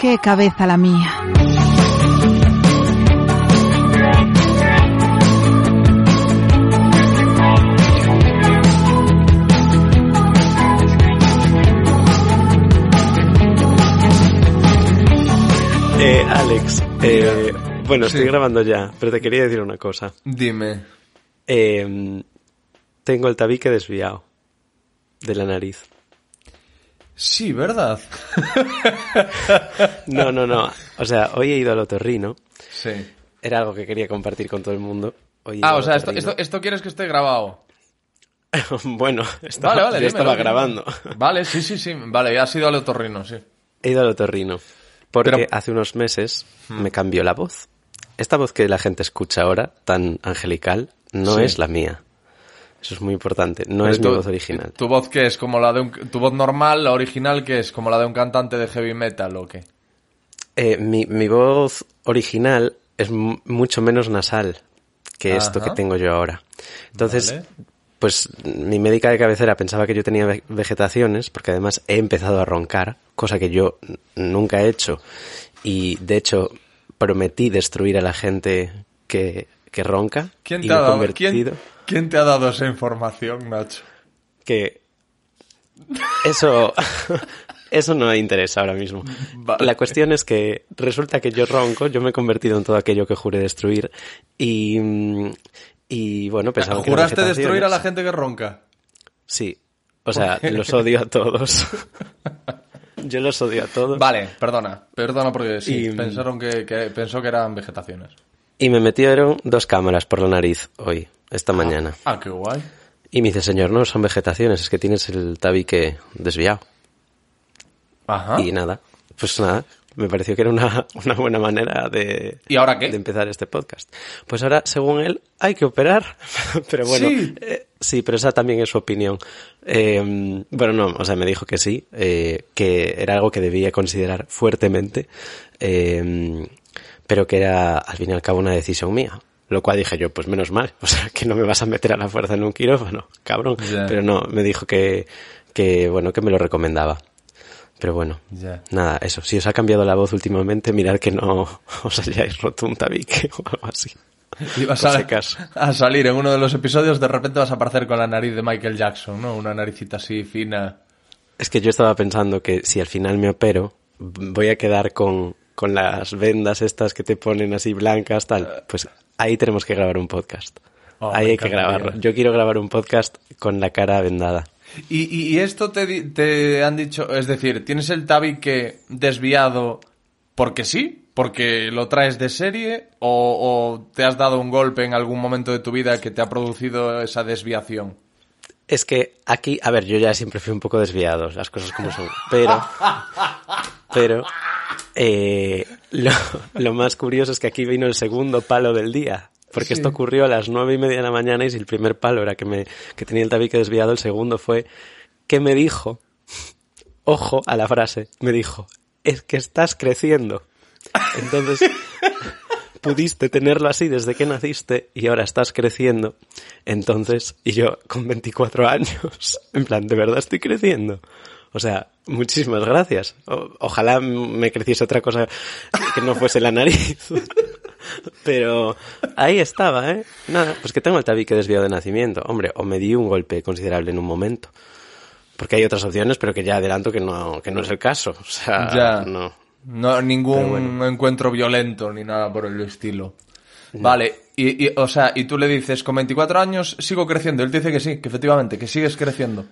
Qué cabeza la mía. Eh, Alex, eh, bueno, estoy grabando ya, pero te quería decir una cosa. Dime. Eh, tengo el tabique desviado de la nariz. Sí, ¿verdad? No, no, no. O sea, hoy he ido al otorrino. Sí. Era algo que quería compartir con todo el mundo. Hoy Ah, o sea, esto, esto, esto quieres que esté grabado. bueno, estaba, Vale, vale, yo estaba grabando. Vale, sí, sí, sí. Vale, ya has ido al otorrino, sí. He ido al otorrino. Porque Pero- hace unos meses Hmm. me cambió la voz. Esta voz que la gente escucha ahora, tan angelical, no Sí. es la mía. Eso es muy importante. No Pero es mi tu- voz original. ¿Tu voz qué es? ¿Como la de un... Tu voz normal, la original, que es? ¿Como la de un cantante de heavy metal o qué? Eh, mi, mi voz original es mu- mucho menos nasal que esto que tengo yo ahora. Entonces, Vale. pues mi médica de cabecera pensaba que yo tenía ve- vegetaciones, porque además he empezado a roncar, cosa que yo nunca he hecho. Y de hecho, prometí destruir a la gente que, que ronca. ¿Quién y te, ha me he dado, convertido ¿quién, quién te ha dado esa información, Nacho? que eso eso no me interesa ahora mismo. Vale. La cuestión es que resulta que yo ronco, yo me he convertido en todo aquello que juré destruir y mm, y bueno, pensaba que ¿Juraste destruir a la gente que ronca? Sí. O sea, los odio a todos. yo los odio a todos. Vale, perdona. Perdona porque sí, Y- pensaron que, que- pensó que eran vegetaciones. Y me metieron dos cámaras por la nariz hoy, esta mañana. Ah, qué guay. Y me dice, señor, no son vegetaciones, es que tienes el tabique desviado. Ajá. Y nada, pues nada, me pareció que era una, una buena manera de, ¿Y ahora qué? de empezar este podcast. Pues ahora, según él, hay que operar. pero bueno, Sí. eh, sí, pero esa también es su opinión. Eh, bueno, no, o sea, me dijo que sí, eh, que era algo que debía considerar fuertemente, pero que era al fin y al cabo una decisión mía. Lo cual dije yo, pues menos mal, o sea, que no me vas a meter a la fuerza en un quirófano, cabrón. Pero no, me dijo que, que, bueno, que me lo recomendaba. Pero bueno, nada, eso. Si os ha cambiado la voz últimamente, mirad que no os hayáis roto un tabique o algo así. Y vas a, a salir en uno de los episodios, de repente vas a aparecer con la nariz de Michael Jackson, ¿no? Una naricita así fina. Es que yo estaba pensando que si al final me opero, voy a quedar con, con las vendas estas que te ponen así blancas, tal. Pues ahí tenemos que grabar un podcast. Oh, ahí hay que grabarlo. Yo quiero grabar un podcast con la cara vendada. Y, y- y esto te, te han dicho, es decir, ¿tienes el tabique desviado porque sí? ¿Porque lo traes de serie? ¿O, o te has dado un golpe en algún momento de tu vida que te ha producido esa desviación? Es que aquí, a ver, yo ya siempre fui un poco desviado, las cosas como son. Pero, pero, eh, lo, lo más curioso es que aquí vino el segundo palo del día. Porque esto ocurrió a las nueve y media de la mañana y si el primer palo era que me, que tenía el tabique desviado, el segundo fue que me dijo, ojo a la frase, me dijo, es que estás creciendo. Entonces, pudiste tenerlo así desde que naciste y ahora estás creciendo. Entonces, y yo con 24 años, en plan, ¿de verdad estoy creciendo? O sea, muchísimas gracias. O- ojalá me creciese otra cosa que no fuese la nariz. Pero ahí estaba, ¿eh? Nada, pues que tengo el tabique desviado de nacimiento. Hombre, o me di un golpe considerable en un momento. Porque hay otras opciones, pero que ya adelanto que no, que no es el caso. O sea, Ya. no. No, ningún bueno. encuentro violento ni nada por el estilo. Vale, y, y, o sea, y tú le dices, con 24 años sigo creciendo. Él te dice que sí, que efectivamente, que sigues creciendo.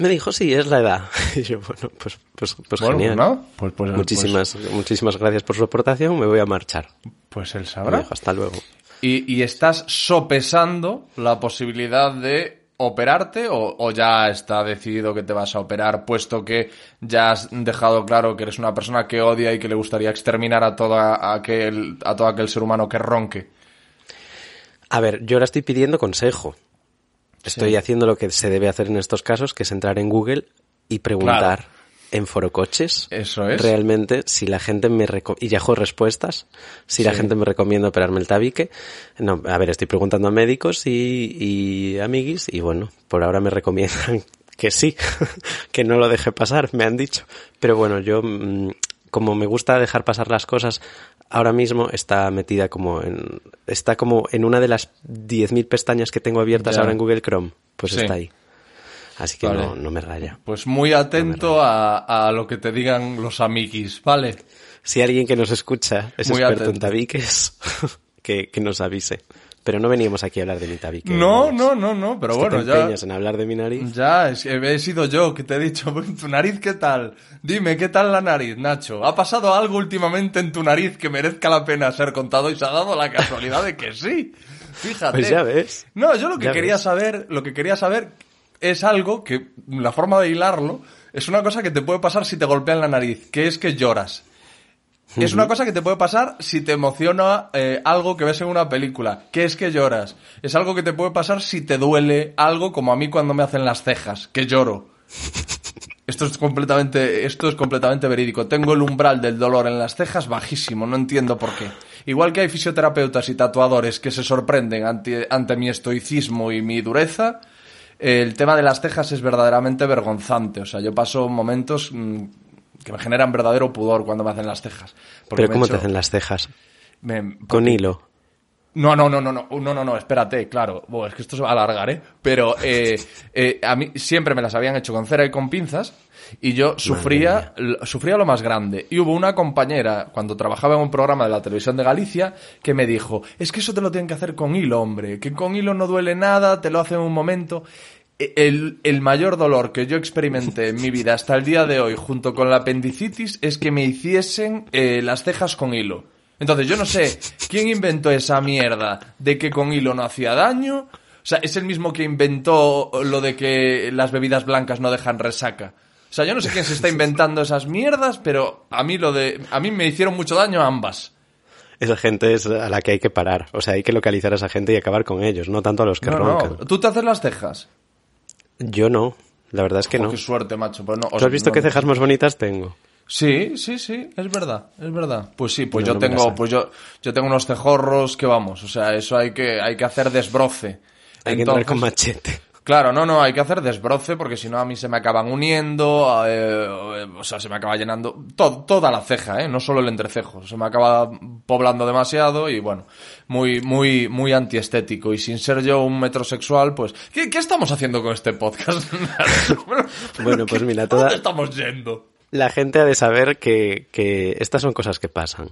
Me dijo, sí, es la edad. Y yo, bueno, pues, pues, pues Bueno, genial. ¿no? Pues- pues- muchísimas, muchísimas gracias por su aportación. Me voy a marchar. Pues él Me sabrá. hasta luego. Y, y estás sopesando la posibilidad de operarte o, o ya está decidido que te vas a operar, puesto que ya has dejado claro que eres una persona que odia y que le gustaría exterminar a, toda aquel, a todo aquel ser humano que ronque. A ver, yo ahora estoy pidiendo consejo. Estoy haciendo lo que se debe hacer en estos casos, que es entrar en Google y preguntar en forocoches Eso es. realmente si la gente me y Yahoo respuestas si la gente me recomienda operarme el tabique. No a ver estoy preguntando a médicos y, y amiguis y bueno por ahora me recomiendan que sí que no lo deje pasar me han dicho. Pero bueno yo mm, como me gusta dejar pasar las cosas, ahora mismo está metida como en, está como en una de las 10.000 pestañas que tengo abiertas Ya. ahora en Google Chrome. Pues Sí. está ahí. Así que Vale. no, no me raya. Pues muy atento a, a lo que te digan los amiguis, ¿vale? Si alguien que nos escucha es Muy experto en tabiques, que, que nos avise. Pero no veníamos aquí a hablar de mi tabique. No, no, no, no, pero Es que bueno, te ya... empeñas en hablar de mi nariz. Ya, es que he sido yo que te he dicho, ¿tu nariz qué tal? Dime, ¿qué tal la nariz, Nacho? ¿Ha pasado algo últimamente en tu nariz que merezca la pena ser contado y se ha dado la casualidad de que sí? Fíjate. Pues ya ves. No, yo lo que Ya quería ves. saber, lo que quería saber es algo que, la forma de hilarlo, es una cosa que te puede pasar si te golpean la nariz, que es que lloras. Es una cosa que te puede pasar si te emociona eh, algo que ves en una película, que es que lloras. Es algo que te puede pasar si te duele algo, como a mí cuando me hacen las cejas, que lloro. Esto es completamente, esto es completamente verídico. Tengo el umbral del dolor en las cejas bajísimo, no entiendo por qué. Igual que hay fisioterapeutas y tatuadores que se sorprenden ante, ante mi estoicismo y mi dureza, el tema de las cejas es verdaderamente vergonzante. O sea, yo paso momentos mm, que me generan verdadero pudor cuando me hacen las cejas. ¿Pero cómo te hacen las cejas? Con hilo. No, no, no, no, no, no, no, no, espérate, claro. Bueno, es que esto se va a alargar, ¿eh? Pero eh, eh, a mí siempre me las habían hecho con cera y con pinzas y yo sufría, sufría lo más grande. Y hubo una compañera, cuando trabajaba en un programa de la televisión de Galicia, que me dijo, es que eso te lo tienen que hacer con hilo, hombre, que con hilo no duele nada, te lo hacen en un momento. El, el mayor dolor que yo experimenté en mi vida hasta el día de hoy, junto con la apendicitis, es que me hiciesen eh, las cejas con hilo. Entonces, yo no sé quién inventó esa mierda de que con hilo no hacía daño. O sea, es el mismo que inventó lo de que las bebidas blancas no dejan resaca. O sea, yo no sé quién se está inventando esas mierdas, pero a mí lo de a mí me hicieron mucho daño ambas. Esa gente es a la que hay que parar. O sea, hay que localizar a esa gente y acabar con ellos, no tanto a los que No, roncan. no. ¿Tú te haces las cejas? Yo no. La verdad es que Jo, no. Qué suerte, macho. No, o ¿Tú sea, has visto no- qué cejas más bonitas tengo? Sí, sí, sí, es verdad, es verdad. Pues sí, pues No, yo no tengo, pues yo, yo tengo unos cejorros que vamos, o sea, eso hay que, hay que hacer desbroce. Hay que entrar con machete. Claro, no, no, hay que hacer desbroce porque si no a mí se me acaban uniendo, eh, o sea, se me acaba llenando to- toda la ceja, ¿eh? no solo el entrecejo, se me acaba poblando demasiado y bueno, muy, muy, muy antiestético y sin ser yo un metrosexual, pues, ¿qué, qué estamos haciendo con este podcast? Bueno, pues mira, ¿a toda- ¿Dónde estamos yendo? La gente ha de saber que, que estas son cosas que pasan.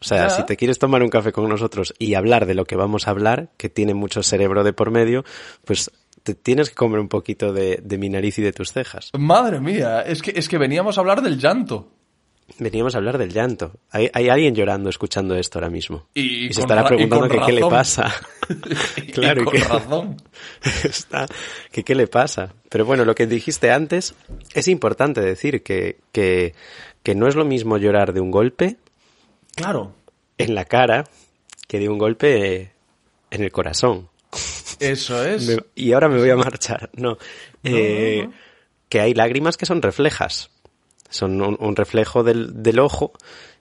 O sea, si te quieres tomar un café con nosotros y hablar de lo que vamos a hablar, que tiene mucho cerebro de por medio, pues te tienes que comer un poquito de, de mi nariz y de tus cejas. Madre mía, es que, es que veníamos a hablar del llanto. Veníamos a hablar del llanto. Hay, hay alguien llorando escuchando esto ahora mismo. Y- y se estará y preguntando qué le pasa. claro, y con que- razón. Está, que qué le pasa. Pero bueno, lo que dijiste antes, es importante decir que, que, que no es lo mismo llorar de un golpe Claro. en la cara que de un golpe en el corazón. Eso es. Me- y ahora me voy a marchar. No. Eh, Que hay lágrimas que son reflejas. Son un, un reflejo del, del ojo.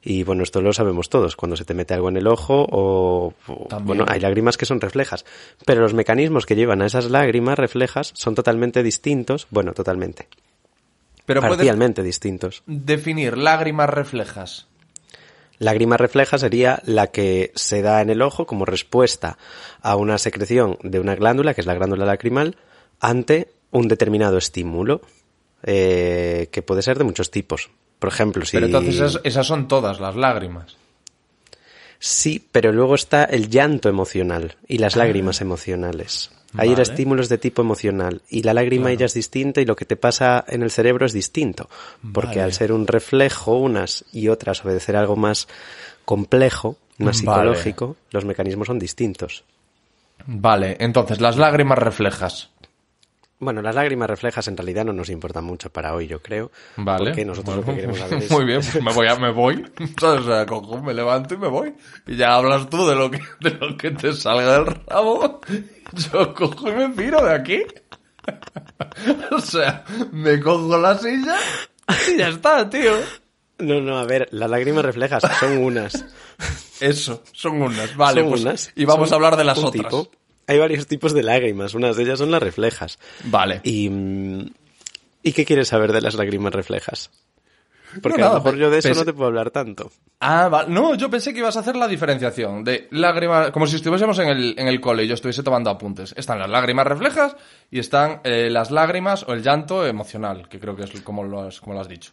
Y bueno, esto lo sabemos todos. Cuando se te mete algo en el ojo o... o- También. bueno, hay lágrimas que son reflejas. Pero los mecanismos que llevan a esas lágrimas reflejas son totalmente distintos. Bueno, totalmente. Pero parcialmente distintos. definir lágrimas reflejas. Lágrima refleja sería la que se da en el ojo como respuesta a una secreción de una glándula, que es la glándula lacrimal, ante un determinado estímulo, eh, que puede ser de muchos tipos. Por ejemplo, si... Pero entonces esas, esas son todas las lágrimas. Sí, pero luego está el llanto emocional y las lágrimas emocionales. Hay. Vale. estímulos de tipo emocional y la lágrima ella es distinta y lo que te pasa en el cerebro es distinto. Porque Vale. al ser un reflejo unas y otras obedecer algo más complejo, más Vale. psicológico, los mecanismos son distintos. Vale, entonces las lágrimas reflejas. Bueno, las lágrimas reflejas en realidad no nos importan mucho para hoy, yo creo. Vale. Porque nosotros lo que queremos saber es... Muy bien, pues me voy, a, me voy. ¿Sabes? O sea, cojo, me levanto y me voy. Y ya hablas tú de lo que, de lo que te salga del rabo. Yo cojo y me piro de aquí. O sea, me cojo la silla y ya está, tío. No, no, a ver, las lágrimas reflejas son unas. Eso, son unas, vale. Son pues, unas. y vamos Son a hablar de las otras. tipo. Hay varios tipos de lágrimas, unas de ellas son las reflejas. Vale. Y, mm, ¿y qué quieres saber de las lágrimas reflejas? Porque No, a lo mejor yo de eso pensé- no te puedo hablar tanto. Ah, va- no, yo pensé que ibas a hacer la diferenciación de lágrimas, como si estuviésemos en el, en el cole y yo estuviese tomando apuntes. Están las lágrimas reflejas y están eh, las lágrimas o el llanto emocional, que creo que es como lo has, como lo has dicho.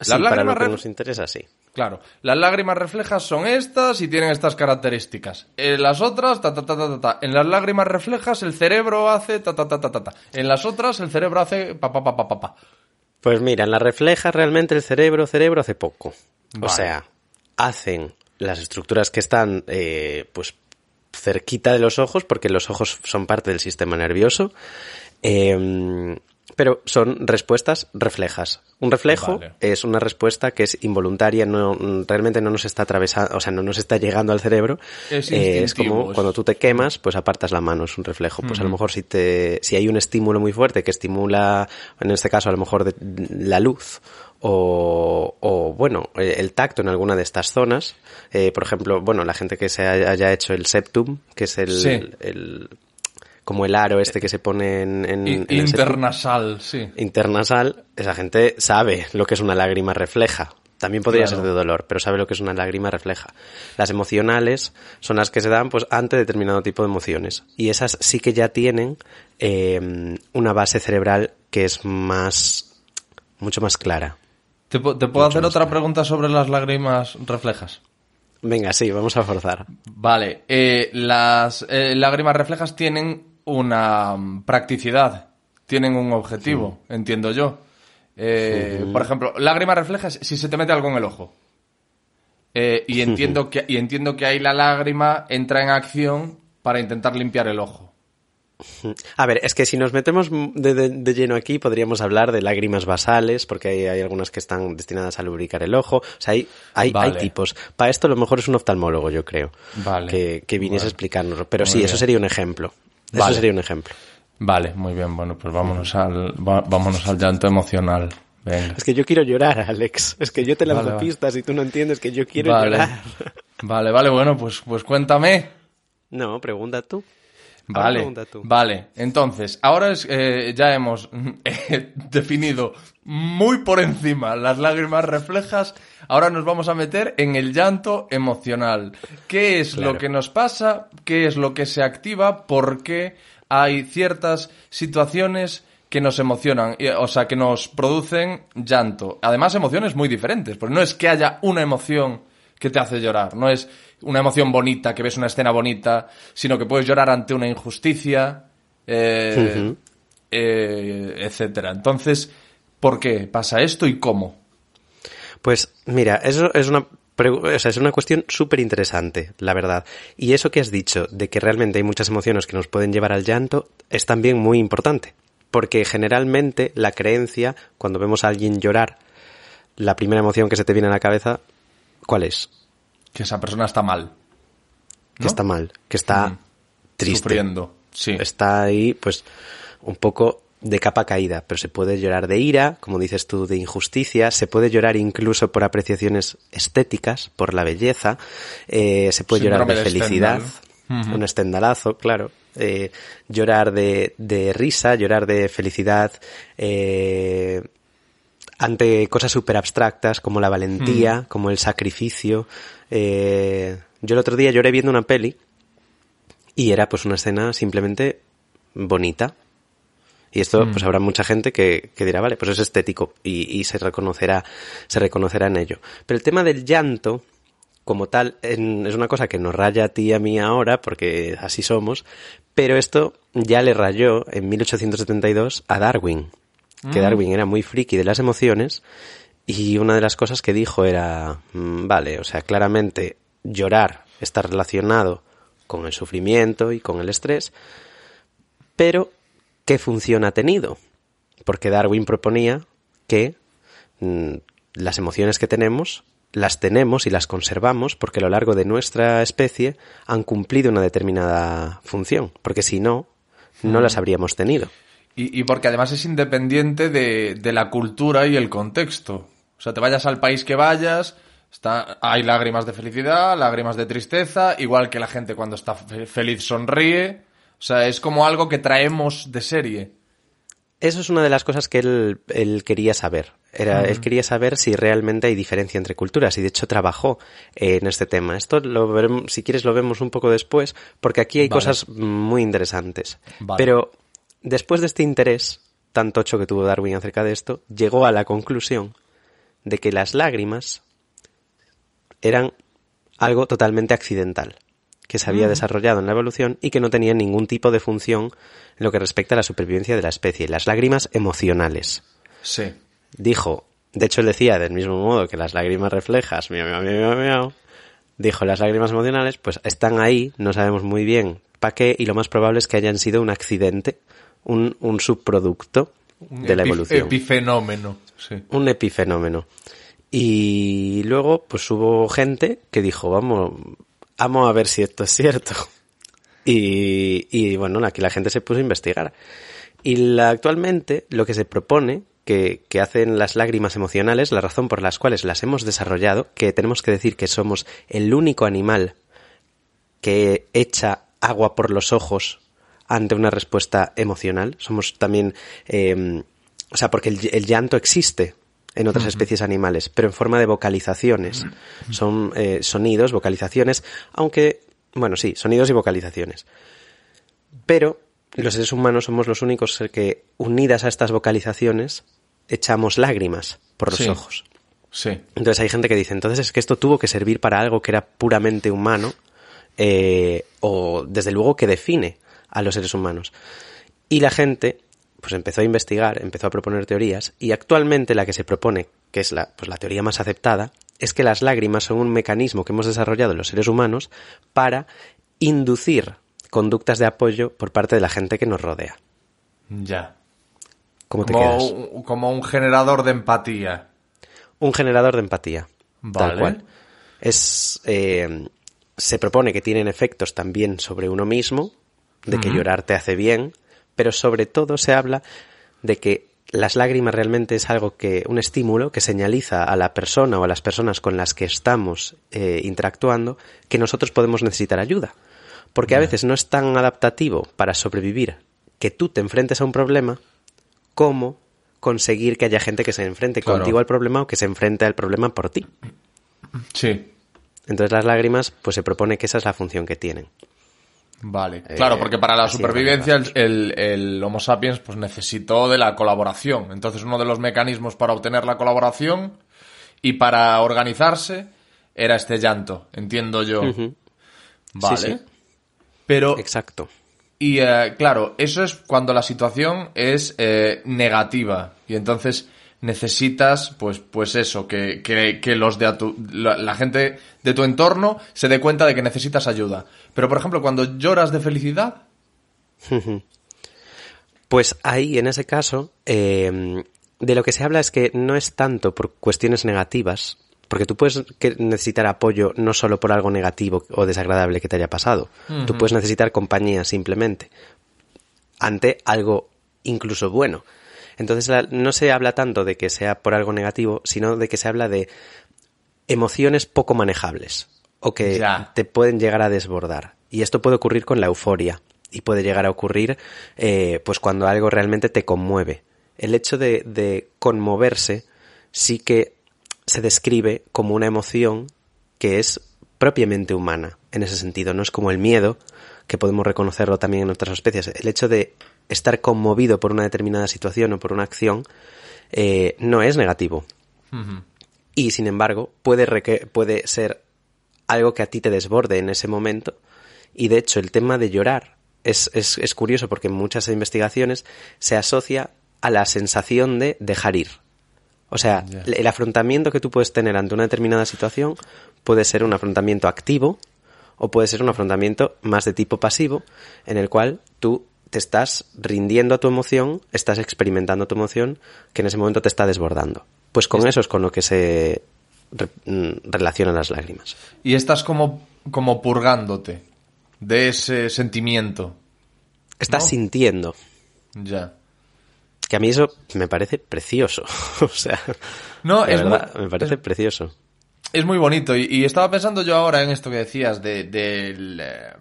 Sí, Las para lo lágrimas que nos interesa, sí. Claro, las lágrimas reflejas son estas y tienen estas características. En las otras, ta, ta, ta, ta, ta. En las lágrimas reflejas el cerebro hace ta, ta, ta, ta, ta, ta. En las otras el cerebro hace pa, pa, pa, pa, pa, pa. Pues mira, en la refleja realmente el cerebro, cerebro hace poco. O sea, hacen las estructuras que están, eh, pues, cerquita de los ojos, porque los ojos son parte del sistema nervioso, eh, pero son respuestas reflejas. Un reflejo Vale. es una respuesta que es involuntaria, no, realmente no nos está atravesando, o sea, no nos está llegando al cerebro. Es Eh, es como cuando tú te quemas, pues apartas la mano, es un reflejo. Pues a lo mejor si te, si hay un estímulo muy fuerte que estimula, en este caso a lo mejor de- la luz, o, o, bueno, el tacto en alguna de estas zonas, eh, por ejemplo, bueno, la gente que se haya haya hecho el septum, que es el, Sí. el- como el aro este que se pone en, en- I- en Internasal, sí. internasal, esa gente sabe lo que es una lágrima refleja. También podría Claro. ser de dolor, pero sabe lo que es una lágrima refleja. Las emocionales son las que se dan pues ante determinado tipo de emociones. Y esas sí que ya tienen eh, una base cerebral que es más, mucho más clara. ¿Te, te puedo hacer otra pregunta sobre las lágrimas reflejas? Venga, sí, vamos a forzar. Vale, eh, las eh, lágrimas reflejas tienen una mm, practicidad, tienen un objetivo, entiendo yo. Eh, Por ejemplo, lágrimas reflejas si se te mete algo en el ojo. Eh, y, entiendo que, y entiendo que ahí la lágrima entra en acción para intentar limpiar el ojo. A ver, es que si nos metemos de, de- de lleno aquí, podríamos hablar de lágrimas basales, porque hay, hay algunas que están destinadas a lubricar el ojo. O sea, hay, hay, Vale. hay tipos. Para esto, a lo mejor es un oftalmólogo, yo creo. Vale. Que, que viniese a explicárnoslo. Pero Muy sí, bien. eso sería un ejemplo. Eso Vale. sería un ejemplo. Vale, muy bien, bueno, pues vámonos al, va- vámonos al llanto emocional. Venga. Es que yo quiero llorar, Alex. Es que yo te lanzo Vale, vale. pistas y tú no entiendes que yo quiero Vale. llorar. Vale, vale, bueno, pues, pues cuéntame. No, pregunta tú. Vale, vale. Entonces, ahora es, eh, ya hemos eh, definido muy por encima las lágrimas reflejas. Ahora nos vamos a meter en el llanto emocional. ¿Qué es Claro. lo que nos pasa? ¿Qué es lo que se activa? ¿Por qué hay ciertas situaciones que nos emocionan? Y, O sea, que nos producen llanto. Además, emociones muy diferentes. Porque no es que haya una emoción que te hace llorar. No es una emoción bonita, que ves una escena bonita, sino que puedes llorar ante una injusticia, eh, eh, etcétera. Entonces, ¿por qué pasa esto y cómo? Pues mira, eso es una, o sea, es una cuestión súper interesante, la verdad. Y eso que has dicho, de que realmente hay muchas emociones que nos pueden llevar al llanto, es también muy importante. Porque generalmente la creencia, cuando vemos a alguien llorar, la primera emoción que se te viene a la cabeza, ¿cuál es? Que esa persona está mal. Que está mal, que está Mm. triste. Sufriendo. Sí. Está ahí, pues, un poco de capa caída, pero se puede llorar de ira, como dices tú, de injusticia, se puede llorar incluso por apreciaciones estéticas, por la belleza, eh, se puede llorar de de felicidad, un estendalazo, claro, eh, llorar de, de risa, llorar de felicidad, eh, ante cosas súper abstractas como la valentía, Mm. como el sacrificio. eh, yo el otro día lloré viendo una peli y era pues una escena simplemente bonita. Y esto, pues habrá mucha gente que, que dirá, vale, pues es estético y, y se reconocerá, se reconocerá en ello. Pero el tema del llanto, como tal, en- es una cosa que nos raya a ti y a mí ahora, porque así somos, pero esto ya le rayó en 1872 a Darwin, que Darwin era muy friki de las emociones y una de las cosas que dijo era, mm, vale, o sea, claramente llorar está relacionado con el sufrimiento y con el estrés, pero ¿qué función ha tenido? Porque Darwin proponía que mm, las emociones que tenemos las tenemos y las conservamos porque a lo largo de nuestra especie han cumplido una determinada función, porque si no, no las habríamos tenido. Y, y porque además es independiente de, de la cultura y el contexto. O sea, te vayas al país que vayas, está, hay lágrimas de felicidad, lágrimas de tristeza, igual que la gente cuando está fe- feliz sonríe. O sea, es como algo que traemos de serie. eso es una de las cosas que él, él quería saber. Era, Él quería saber si realmente hay diferencia entre culturas y de hecho trabajó en este tema. Esto lo veremos, si quieres lo vemos un poco después porque aquí hay Vale. cosas muy interesantes. Vale. Pero después de este interés tan tocho que tuvo Darwin acerca de esto, llegó a la conclusión de que las lágrimas eran algo totalmente accidental, que se había desarrollado en la evolución y que no tenía ningún tipo de función en lo que respecta a la supervivencia de la especie. Las lágrimas emocionales. Sí. Dijo, de hecho él decía del mismo modo que las lágrimas reflejas, miau, miau, miau, miau, miau, dijo las lágrimas emocionales, pues están ahí, no sabemos muy bien para qué y lo más probable es que hayan sido un accidente, un, un subproducto de la Epi- evolución Epifenómeno. Sí. un epifenómeno. Y luego, pues hubo gente que dijo, vamos, vamos a ver si esto es cierto. Y, y bueno, aquí la gente se puso a investigar. Y la- actualmente lo que se propone que, que hacen las lágrimas emocionales, la razón por las cuales las hemos desarrollado, que tenemos que decir que somos el único animal que echa agua por los ojos ante una respuesta emocional. Somos también, eh, o sea, porque el, el llanto existe en otras especies animales, pero en forma de vocalizaciones. Son eh, sonidos, vocalizaciones, aunque, bueno, sí, sonidos y vocalizaciones. Pero los seres humanos somos los únicos que, unidas a estas vocalizaciones, echamos lágrimas por los Sí. ojos. Sí. Entonces hay gente que dice, entonces es que esto tuvo que servir para algo que era puramente humano, eh, o desde luego que define a los seres humanos. Y la gente, pues empezó a investigar, empezó a proponer teorías, y actualmente la que se propone, que es la, pues la teoría más aceptada, es que las lágrimas son un mecanismo que hemos desarrollado los seres humanos para inducir conductas de apoyo por parte de la gente que nos rodea. Ya. ¿Cómo te Como, quedas? como un generador de empatía. un generador de empatía. Vale. Tal cual. Es, eh, se propone que tienen efectos también sobre uno mismo, de que llorar te hace bien, pero sobre todo se habla de que las lágrimas realmente es algo que, un estímulo que señaliza a la persona o a las personas con las que estamos eh, interactuando que nosotros podemos necesitar ayuda. Porque a veces no es tan adaptativo para sobrevivir que tú te enfrentes a un problema como conseguir que haya gente que se enfrente Claro. contigo al problema o que se enfrente al problema por ti. Sí. Entonces las lágrimas, pues se propone que esa es la función que tienen. Vale. Eh, claro, porque para la supervivencia el, el- el Homo sapiens pues necesitó de la colaboración. Entonces uno de los mecanismos para obtener la colaboración y para organizarse era este llanto, entiendo yo. Vale. Sí, sí. Pero Exacto. Y eh, claro, eso es cuando la situación es eh, negativa. Y entonces necesitas, pues, pues eso, que, que, que los de a tu, la, la gente de tu entorno se dé cuenta de que necesitas ayuda. Pero, por ejemplo, cuando lloras de felicidad, Pues ahí, en ese caso, eh, de lo que se habla es que no es tanto por cuestiones negativas, porque tú puedes necesitar apoyo no solo por algo negativo o desagradable que te haya pasado, tú puedes necesitar compañía simplemente ante algo incluso bueno. Entonces la- no se habla tanto de que sea por algo negativo, sino de que se habla de emociones poco manejables o que Ya. te pueden llegar a desbordar. Y esto puede ocurrir con la euforia y puede llegar a ocurrir eh, pues cuando algo realmente te conmueve. El hecho de, de conmoverse sí que se describe como una emoción que es propiamente humana en ese sentido. No es como el miedo, que podemos reconocerlo también en otras especies. El hecho de estar conmovido por una determinada situación o por una acción eh, no es negativo. Y sin embargo, puede, puede ser algo que a ti te desborde en ese momento. Y de hecho, el tema de llorar es, es, es curioso porque en muchas investigaciones se asocia a la sensación de dejar ir. O sea, el afrontamiento que tú puedes tener ante una determinada situación puede ser un afrontamiento activo o puede ser un afrontamiento más de tipo pasivo, en el cual tú te estás rindiendo a tu emoción, estás experimentando tu emoción, que en ese momento te está desbordando. Pues con eso es con lo que se re- mm, relacionan las lágrimas. y estás como, como purgándote de ese sentimiento. Estás No. sintiendo. Ya. Que a mí eso me parece precioso. o sea, No, de es verdad, muy- me parece es- precioso. Es muy bonito y, y estaba pensando yo ahora en esto que decías de- del eh,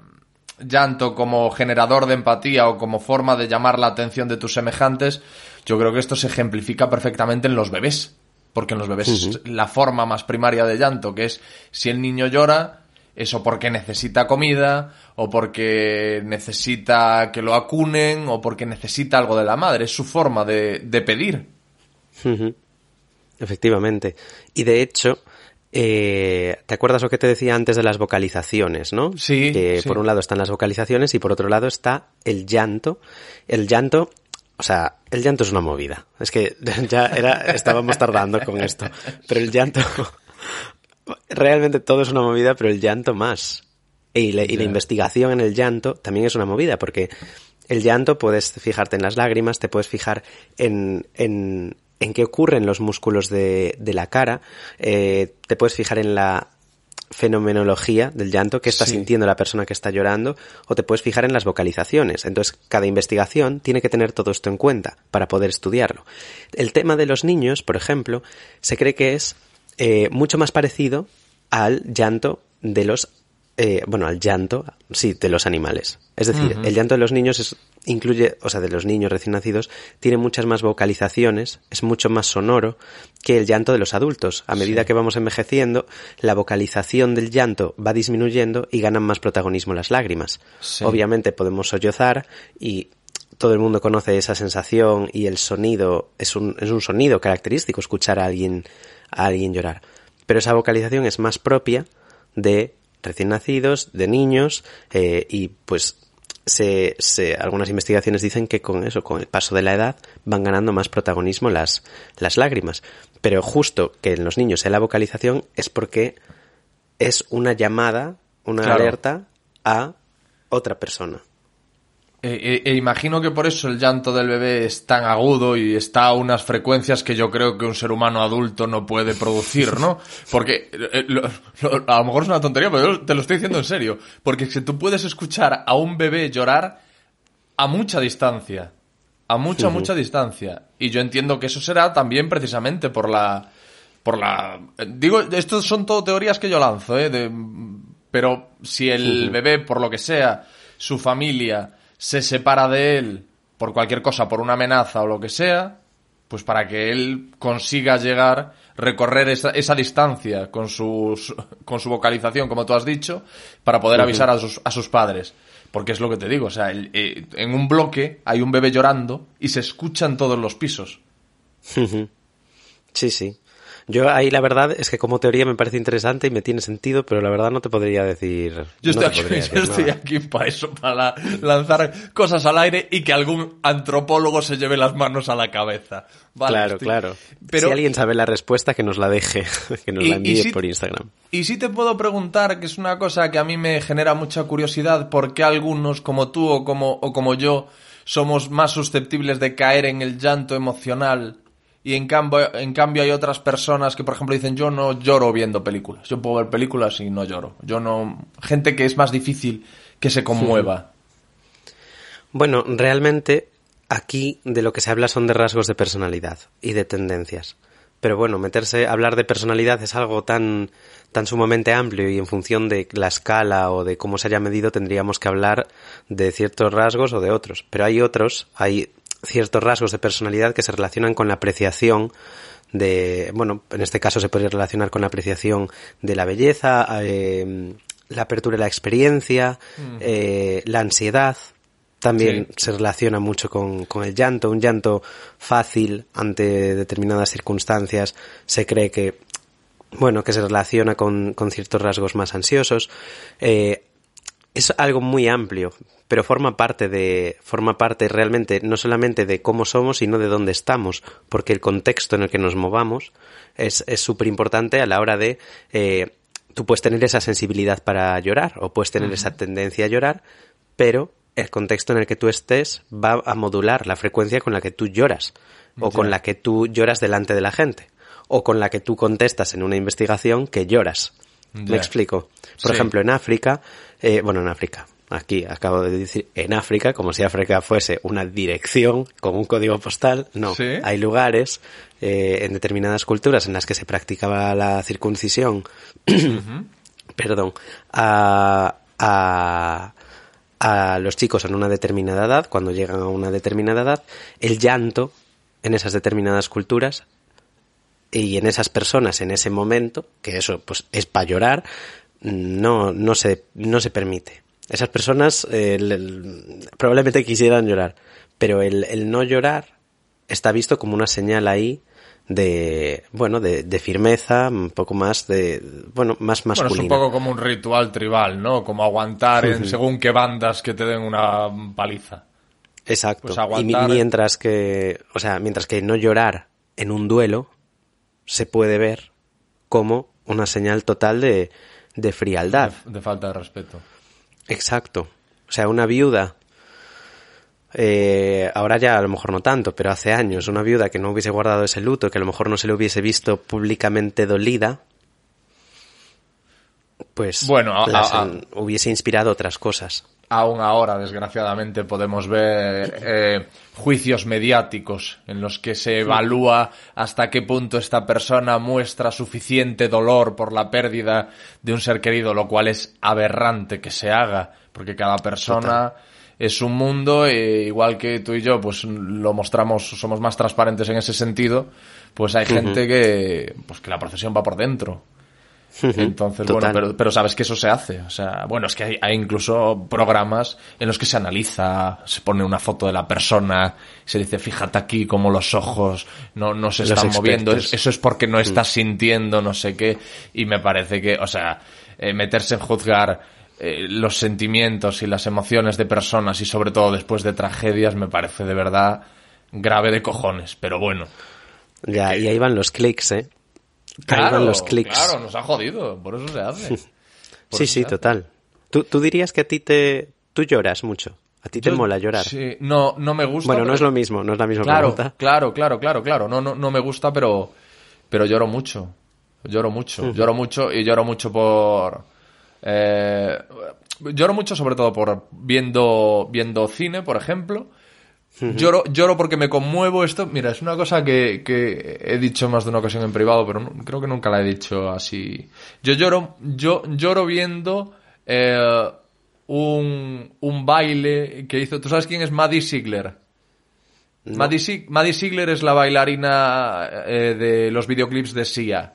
llanto como generador de empatía o como forma de llamar la atención de tus semejantes. yo creo que esto se ejemplifica perfectamente en los bebés. Porque en los bebés es la forma más primaria de llanto, que es si el niño llora, eso porque necesita comida, o porque necesita que lo acunen, o porque necesita algo de la madre. Es su forma de, de pedir. Efectivamente. Y de hecho, eh, ¿te acuerdas lo que te decía antes de las vocalizaciones, no? Sí. Que sí. por un lado están las vocalizaciones y por otro lado está el llanto. El llanto, o sea, el llanto es una movida. Es que ya era, estábamos tardando con esto. Pero el llanto, realmente todo es una movida, pero el llanto más. Y la, y la investigación en el llanto también es una movida, porque el llanto puedes fijarte en las lágrimas, te puedes fijar en, en, en qué ocurren los músculos de, de la cara, eh, te puedes fijar en la fenomenología del llanto que está Sí. sintiendo la persona que está llorando, o te puedes fijar en las vocalizaciones. Entonces, cada investigación tiene que tener todo esto en cuenta para poder estudiarlo. El tema de los niños, por ejemplo, se cree que es eh, mucho más parecido al llanto de los eh, bueno, al llanto, sí, de los animales. Es decir, el llanto de los niños es, incluye, o sea, de los niños recién nacidos, tiene muchas más vocalizaciones, es mucho más sonoro que el llanto de los adultos. A medida que vamos envejeciendo, la vocalización del llanto va disminuyendo y ganan más protagonismo las lágrimas. Sí. Obviamente podemos sollozar y todo el mundo conoce esa sensación y el sonido es un, es un sonido característico escuchar a alguien, a alguien llorar. Pero esa vocalización es más propia de recién nacidos, de niños, eh, y pues se, se, algunas investigaciones dicen que con eso, con el paso de la edad, van ganando más protagonismo las, las lágrimas. Pero justo que en los niños sea la vocalización es porque es una llamada, una Claro. alerta a otra persona. E, e- e imagino que por eso el llanto del bebé es tan agudo y está a unas frecuencias que yo creo que un ser humano adulto no puede producir, ¿no? Porque eh, lo- lo- a lo mejor es una tontería, pero yo te lo estoy diciendo en serio. Porque si tú puedes escuchar a un bebé llorar a mucha distancia. A mucha, mucha distancia. Y yo entiendo que eso será también precisamente por la... Por la... Digo, estos son todo teorías que yo lanzo, ¿eh? De- pero si el bebé, por lo que sea, su familia se separa de él por cualquier cosa, por una amenaza o lo que sea, pues para que él consiga llegar, recorrer esa, esa distancia con, sus, con su vocalización, como tú has dicho, para poder avisar a sus, a sus padres. Porque es lo que te digo, o sea, el- eh, en un bloque hay un bebé llorando y se escucha en todos los pisos. Sí, sí. Yo ahí la verdad es que como teoría me parece interesante y me tiene sentido, pero la verdad no te podría decir. Yo estoy, aquí, podría yo decir estoy nada. aquí para eso, para lanzar cosas al aire y que algún antropólogo se lleve las manos a la cabeza. Vale, claro, estoy- claro. Pero, Si alguien sabe la respuesta, que nos la deje, que nos Y- la envíe si- por Instagram. Y sí te puedo preguntar, que es una cosa que a mí me genera mucha curiosidad, por qué algunos, como tú o como, o como yo, somos más susceptibles de caer en el llanto emocional y en cambio, en cambio hay otras personas que, por ejemplo, dicen yo no lloro viendo películas. Yo puedo ver películas y no lloro. Yo no... Gente que es más difícil que se conmueva. Bueno, realmente aquí de lo que se habla son de rasgos de personalidad y de tendencias. Pero bueno, meterse a hablar de personalidad es algo tan, tan sumamente amplio y en función de la escala o de cómo se haya medido tendríamos que hablar de ciertos rasgos o de otros. Pero hay otros, hay ciertos rasgos de personalidad que se relacionan con la apreciación de, bueno, en este caso se podría relacionar con la apreciación de la belleza, eh, la apertura de la experiencia, eh, la ansiedad, también Sí. se relaciona mucho con, con el llanto. Un llanto fácil ante determinadas circunstancias se cree que, bueno, que se relaciona con, con ciertos rasgos más ansiosos. Eh, es algo muy amplio, pero forma parte de, forma parte realmente no solamente de cómo somos, sino de dónde estamos, porque el contexto en el que nos movamos es súper importante a la hora de, eh, tú puedes tener esa sensibilidad para llorar, o puedes tener esa tendencia a llorar, pero el contexto en el que tú estés va a modular la frecuencia con la que tú lloras, o con la que tú lloras delante de la gente, o con la que tú contestas en una investigación que lloras. ¿Me explico? Por Sí. ejemplo, en África, eh, bueno, en África, aquí acabo de decir en África, como si África fuese una dirección con un código postal, no. Sí. Hay lugares eh, en determinadas culturas en las que se practicaba la circuncisión, perdón, a, a, a los chicos en una determinada edad, cuando llegan a una determinada edad, el llanto en esas determinadas culturas y en esas personas en ese momento, que eso pues es para llorar, no, no, se, no se permite. Esas personas eh, el- el- probablemente quisieran llorar, pero el, el no llorar está visto como una señal ahí de, bueno, de, de firmeza, un poco más de, bueno, más Bueno, es un poco como un ritual tribal, ¿no? Como aguantar en según qué bandas que te den una paliza. Exacto. Pues y mientras que, o sea, mientras que no llorar en un duelo se puede ver como una señal total de, de frialdad. De, de falta de respeto. Exacto. O sea, una viuda, eh, ahora ya a lo mejor no tanto, pero hace años, una viuda que no hubiese guardado ese luto, que a lo mejor no se le hubiese visto públicamente dolida, pues Bueno, a- las- a- a- hubiese inspirado otras cosas. Aún ahora, desgraciadamente, podemos ver eh, juicios mediáticos en los que se evalúa hasta qué punto esta persona muestra suficiente dolor por la pérdida de un ser querido, lo cual es aberrante que se haga, porque cada persona es un mundo, e igual que tú y yo, pues lo mostramos, somos más transparentes en ese sentido, pues hay gente que, pues que la procesión va por dentro. Entonces, Total. bueno, pero, pero sabes que eso se hace. O sea, bueno, es que hay, hay incluso programas en los que se analiza, se pone una foto de la persona, se dice, fíjate aquí como los ojos no, no se Los están moviendo, eso es porque no estás sintiendo no sé qué. Y me parece que, o sea, eh, meterse en juzgar eh, los sentimientos y las emociones de personas y sobre todo después de tragedias me parece de verdad grave de cojones. Pero bueno. Ya, y ahí van los clics, ¿eh? Van los clics. claro, nos ha jodido, por eso se hace. Por Sí, sí, hace. total. ¿Tú, tú dirías que a ti te... Tú lloras mucho. A ti te Yo- mola llorar. Sí, no, no me gusta. bueno, no es lo mismo, no es la misma Claro, pregunta. claro, claro, claro, claro. No, no, no me gusta, pero, pero lloro mucho. Lloro mucho. Lloro mucho y lloro mucho por. eh, lloro mucho sobre todo por viendo, viendo cine, por ejemplo. Lloro, lloro porque me conmuevo esto. Mira, es una cosa que, que he dicho más de una ocasión en privado, pero no- creo que nunca la he dicho así. Yo lloro, yo lloro viendo eh, un, un baile que hizo. ¿Tú sabes quién es Maddie Ziegler? Maddie, Zieg- Maddie Ziegler es la bailarina eh, de los videoclips de Sia.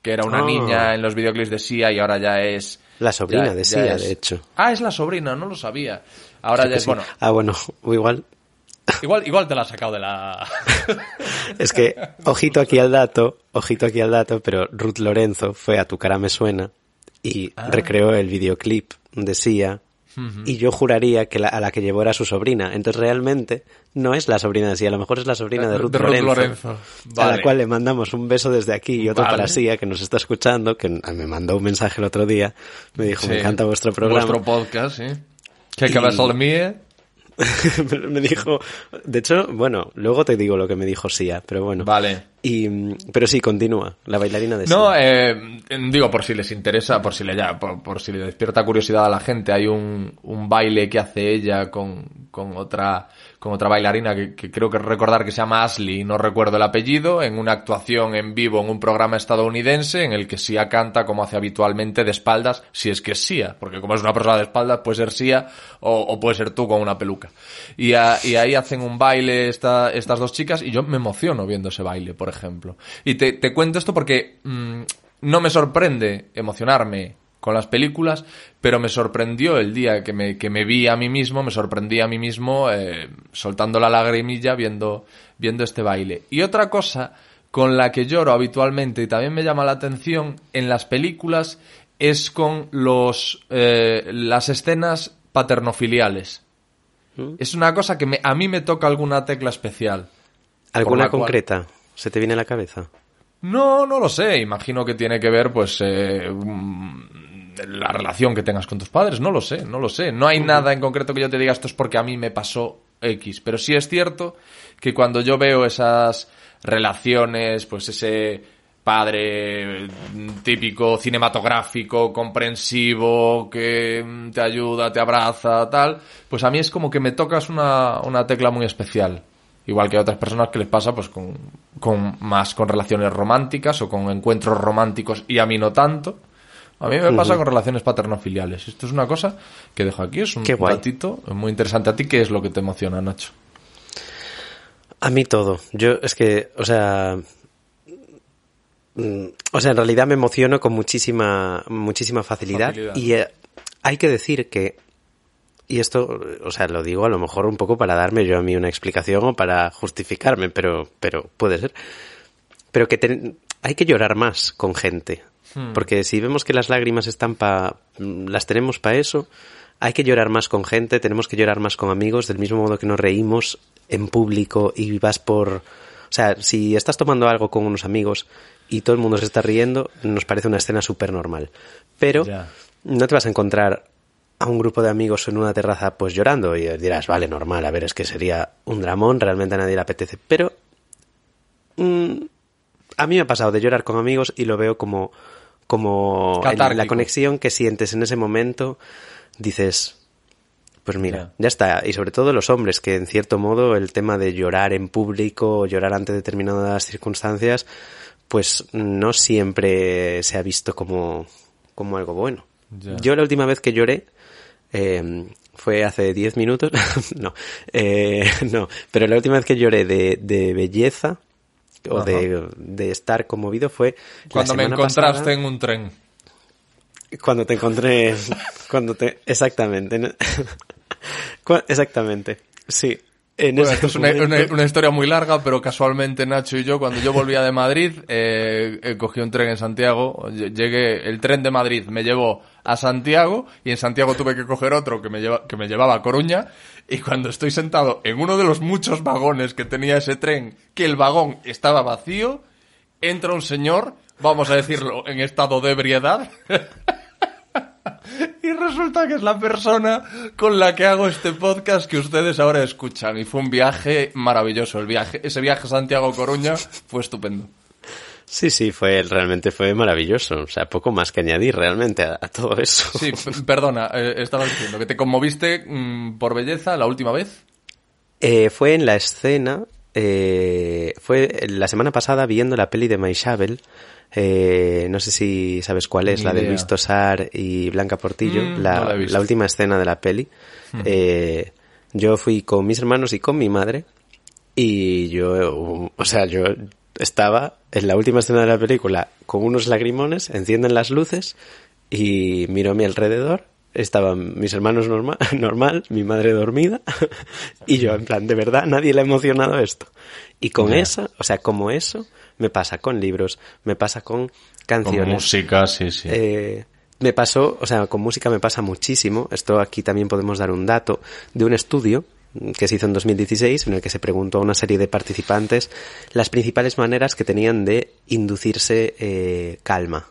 Que era una Ah. niña en los videoclips de Sia y ahora ya es. La sobrina ya- de Sia, es- de hecho. Ah, es la sobrina, no lo sabía. Ahora Creo ya es, sí. bueno, Ah, bueno, igual. Igual, igual te la has sacado de la... Es que, ojito aquí al dato, ojito aquí al dato, pero Ruth Lorenzo fue a Tu cara me suena y Ah. recreó el videoclip de Sia y yo juraría que la- a la que llevó era su sobrina. Entonces realmente no es la sobrina de Sia, a lo mejor es la sobrina de Ruth, De Ruth Lorenzo. Lorenzo. A la cual le mandamos un beso desde aquí y otro Vale. para Sia, que nos está escuchando, que me mandó un mensaje el otro día. Me dijo, me Sí. encanta vuestro programa. Vuestro podcast, sí. Que Y- que vas al mío. Me dijo, de hecho, bueno, luego te digo lo que me dijo Sia, pero bueno. Vale. Y, pero sí, continúa, la bailarina de No, Sia. eh, digo, por si les interesa, por si le ya, por, por si le despierta curiosidad a la gente, hay un, un baile que hace ella con, con otra, con otra bailarina que, creo que recordar que se llama Ashley, no recuerdo el apellido, en una actuación en vivo en un programa estadounidense en el que Sia canta como hace habitualmente de espaldas, si es que es Sia, porque como es una persona de espaldas puede ser Sia o, puede ser tú con una peluca. Y, ahí hacen un baile esta- estas dos chicas y yo me emociono viendo ese baile, por ejemplo. Y te, te cuento esto porque mm, no me sorprende emocionarme con las películas, pero me sorprendió el día que me, que me vi a mí mismo, me sorprendí a mí mismo eh, soltando la lagrimilla viendo, viendo este baile. Y otra cosa con la que lloro habitualmente y también me llama la atención en las películas es con los, eh, las escenas paternofiliales. Es una cosa que me- a mí me toca alguna tecla especial. ¿Alguna cual- concreta? ¿Se te viene a la cabeza? No, no lo sé. Imagino que tiene que ver, pues, eh, mm, la relación que tengas con tus padres. No lo sé, no lo sé. No hay nada en concreto que yo te diga esto es porque a mí me pasó X. Pero sí es cierto que cuando yo veo esas relaciones, pues ese padre mm, típico cinematográfico, comprensivo, que mm, te ayuda, te abraza, tal, pues a mí es como que me tocas una, una tecla muy especial. Igual que a otras personas que les pasa pues con, con más con relaciones románticas o con encuentros románticos y a mí no tanto. A mí me pasa con relaciones paternofiliales. Esto es una cosa que dejo aquí, es un datito muy interesante. ¿A ti qué es lo que te emociona, Nacho? A mí todo. Yo es que, o sea, mm, o sea, en realidad me emociono con muchísima, muchísima facilidad, Facilidad. y eh, hay que decir que, y esto, o sea, lo digo a lo mejor un poco para darme yo a mí una explicación o para justificarme, pero, pero puede ser. Pero que hay que llorar más con gente. Porque si vemos que las lágrimas están pa, mm, las tenemos para eso, hay que llorar más con gente, tenemos que llorar más con amigos, del mismo modo que nos reímos en público y vas por... O sea, si estás tomando algo con unos amigos y todo el mundo se está riendo, nos parece una escena súper normal. Pero no te vas a encontrar a un grupo de amigos en una terraza pues llorando y dirás, vale, normal, a ver, es que sería un dramón, realmente a nadie le apetece. Pero mm, a mí me ha pasado de llorar con amigos y lo veo como, como el- la conexión que sientes en ese momento, dices, pues mira, Ya. ya está. Y sobre todo los hombres, que en cierto modo el tema de llorar en público o llorar ante determinadas circunstancias, pues no siempre se ha visto como, como algo bueno. Yo la última vez que lloré eh, fue hace 10 minutos. no, eh, no, pero la última vez que lloré de, de belleza o de, de estar conmovido fue Cuando me encontraste pasada. en un tren. Cuando te encontré, cuando te, exactamente, exactamente, sí. En Bueno, esto es una, momento- una- una historia muy larga, pero casualmente Nacho y yo, cuando yo volvía de Madrid, eh, eh, cogí un tren en Santiago, ll- llegué, el tren de Madrid me llevó a Santiago y en Santiago tuve que coger otro que me, lleva, que me llevaba a Coruña y cuando estoy sentado en uno de los muchos vagones que tenía ese tren, que el vagón estaba vacío, entra un señor, vamos a decirlo, en estado de ebriedad. Y resulta que es la persona con la que hago este podcast que ustedes ahora escuchan. Y fue un viaje maravilloso. El viaje, ese viaje a Santiago-Coruña fue estupendo. Sí, sí, fue, realmente fue maravilloso. O sea, poco más que añadir realmente a, a todo eso. Sí, perdona, eh, estabas diciendo que te conmoviste mm, por belleza la última vez. Eh, fue en la escena, eh, fue la semana pasada viendo la peli de Maishabel. Eh, no sé si sabes cuál es, Ni la de idea. Luis Tosar y Blanca Portillo, Mm, la, no la he visto. la última escena de la peli. Eh, yo fui con mis hermanos y con mi madre y yo, o sea, yo estaba en la última escena de la película con unos lagrimones, encienden las luces y miro a mi alrededor. Estaban mis hermanos normal, normal, mi madre dormida y yo en plan, de verdad, nadie le ha emocionado esto. Y con Ya. esa, o sea, como eso, me pasa con libros, me pasa con canciones. música, sí, sí. Eh, me pasó, o sea, con música me pasa muchísimo. Esto aquí también podemos dar un dato de un estudio que se hizo en 2016 en el que se preguntó a una serie de participantes las principales maneras que tenían de inducirse eh, calma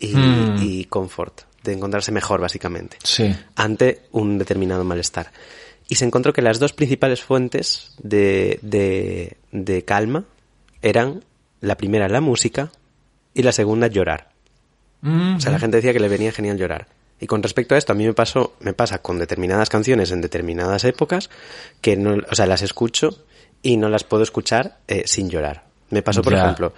y, Mm. y confort, de encontrarse mejor básicamente sí. ante un determinado malestar. Y se encontró que las dos principales fuentes de, de, de calma eran la primera la música y la segunda llorar. Mm, O sea, la gente decía que le venía genial llorar. Y con respecto a esto, a mí me pasó, me pasa con determinadas canciones en determinadas épocas que no, o sea, las escucho y no las puedo escuchar eh, sin llorar. Me pasó, por Ya. ejemplo,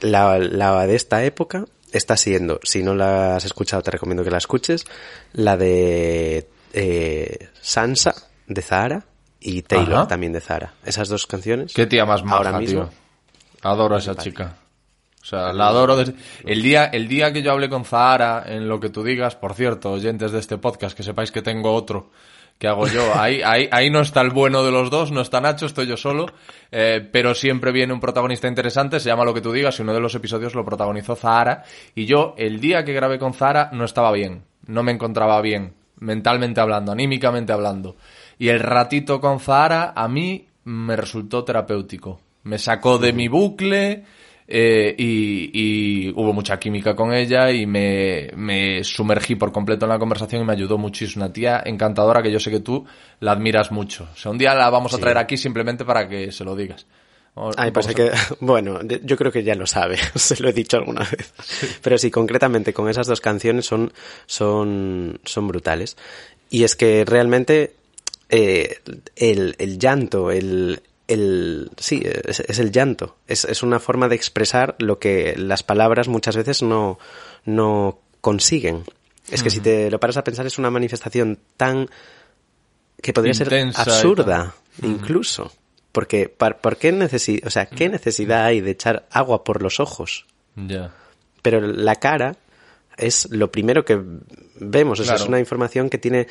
la, la de esta época está siendo, si no la has escuchado, te recomiendo que la escuches, la de eh, Sansa de Zahara y Taylor Ajá. también de Zahara. Esas dos canciones. Qué tía más maja, ahora mismo. tío. Adoro a esa chica. O sea, la adoro. desde- El día, el día que yo hablé con Zahara, en lo que tú digas, por cierto, oyentes de este podcast, que sepáis que tengo otro que hago yo. Ahí, ahí, ahí no está el bueno de los dos, no está Nacho, estoy yo solo. eh, pero siempre viene un protagonista interesante, se llama Lo que tú digas, y uno de los episodios lo protagonizó Zahara. Y yo, el día que grabé con Zahara, no estaba bien. No me encontraba bien, mentalmente hablando, anímicamente hablando. Y el ratito con Zahara, a mí me resultó terapéutico. Me sacó de mi bucle. eh, y, y hubo mucha química con ella y me, me sumergí por completo en la conversación y me ayudó es una tía encantadora que yo sé que tú la admiras mucho. O sea, un día la vamos a traer aquí simplemente para que se lo digas. Ay, pues que, bueno, yo creo que ya lo sabe, se lo he dicho alguna vez. Pero sí, concretamente con esas dos canciones son, son, son brutales. Y es que realmente eh, el, el llanto, el, el, sí, es, es el llanto. Es, es una forma de expresar lo que las palabras muchas veces no, no consiguen. Es que si te lo paras a pensar es una manifestación tan que podría Intensa ser absurda, incluso. Porque, par- ¿por qué necesi- o sea, qué necesidad hay de echar agua por los ojos? Ya. Pero la cara es lo primero que vemos, o sea, Claro. es una información que tiene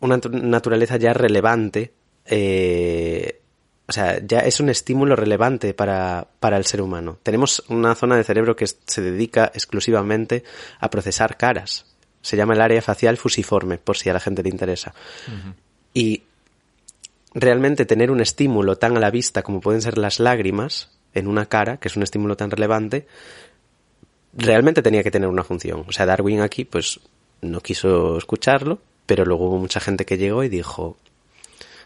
una natu- naturaleza ya relevante, eh, o sea, ya es un estímulo relevante para, para el ser humano. Tenemos una zona de cerebro que se dedica exclusivamente a procesar caras. Se llama el área facial fusiforme, por si a la gente le interesa. Y realmente tener un estímulo tan a la vista como pueden ser las lágrimas en una cara, que es un estímulo tan relevante, realmente tenía que tener una función. O sea, Darwin aquí, pues, no quiso escucharlo, pero luego hubo mucha gente que llegó y dijo.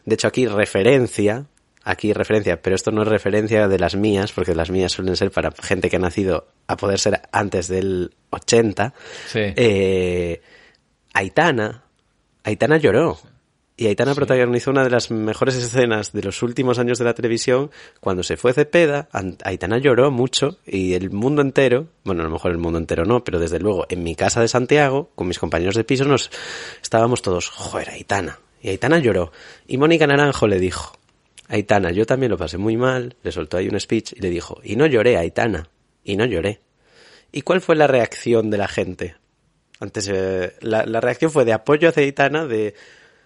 De hecho, aquí referencia, aquí referencia, pero esto no es referencia de las mías, porque las mías suelen ser para gente que ha nacido a poder ser antes del 80. Sí. Eh, Aitana, Aitana lloró. Y Aitana protagonizó una de las mejores escenas de los últimos años de la televisión cuando se fue Cepeda. An- Aitana lloró mucho y el mundo entero, bueno, a lo mejor el mundo entero no, pero desde luego en mi casa de Santiago, con mis compañeros de piso, nos estábamos todos, joder, Aitana. Y Aitana lloró. Y Mónica Naranjo le dijo, Aitana, yo también lo pasé muy mal, le soltó ahí un speech y le dijo, y no lloré, Aitana, y no lloré. ¿Y cuál fue la reacción de la gente? Antes, eh, la, la reacción fue de apoyo hacia Aitana, de,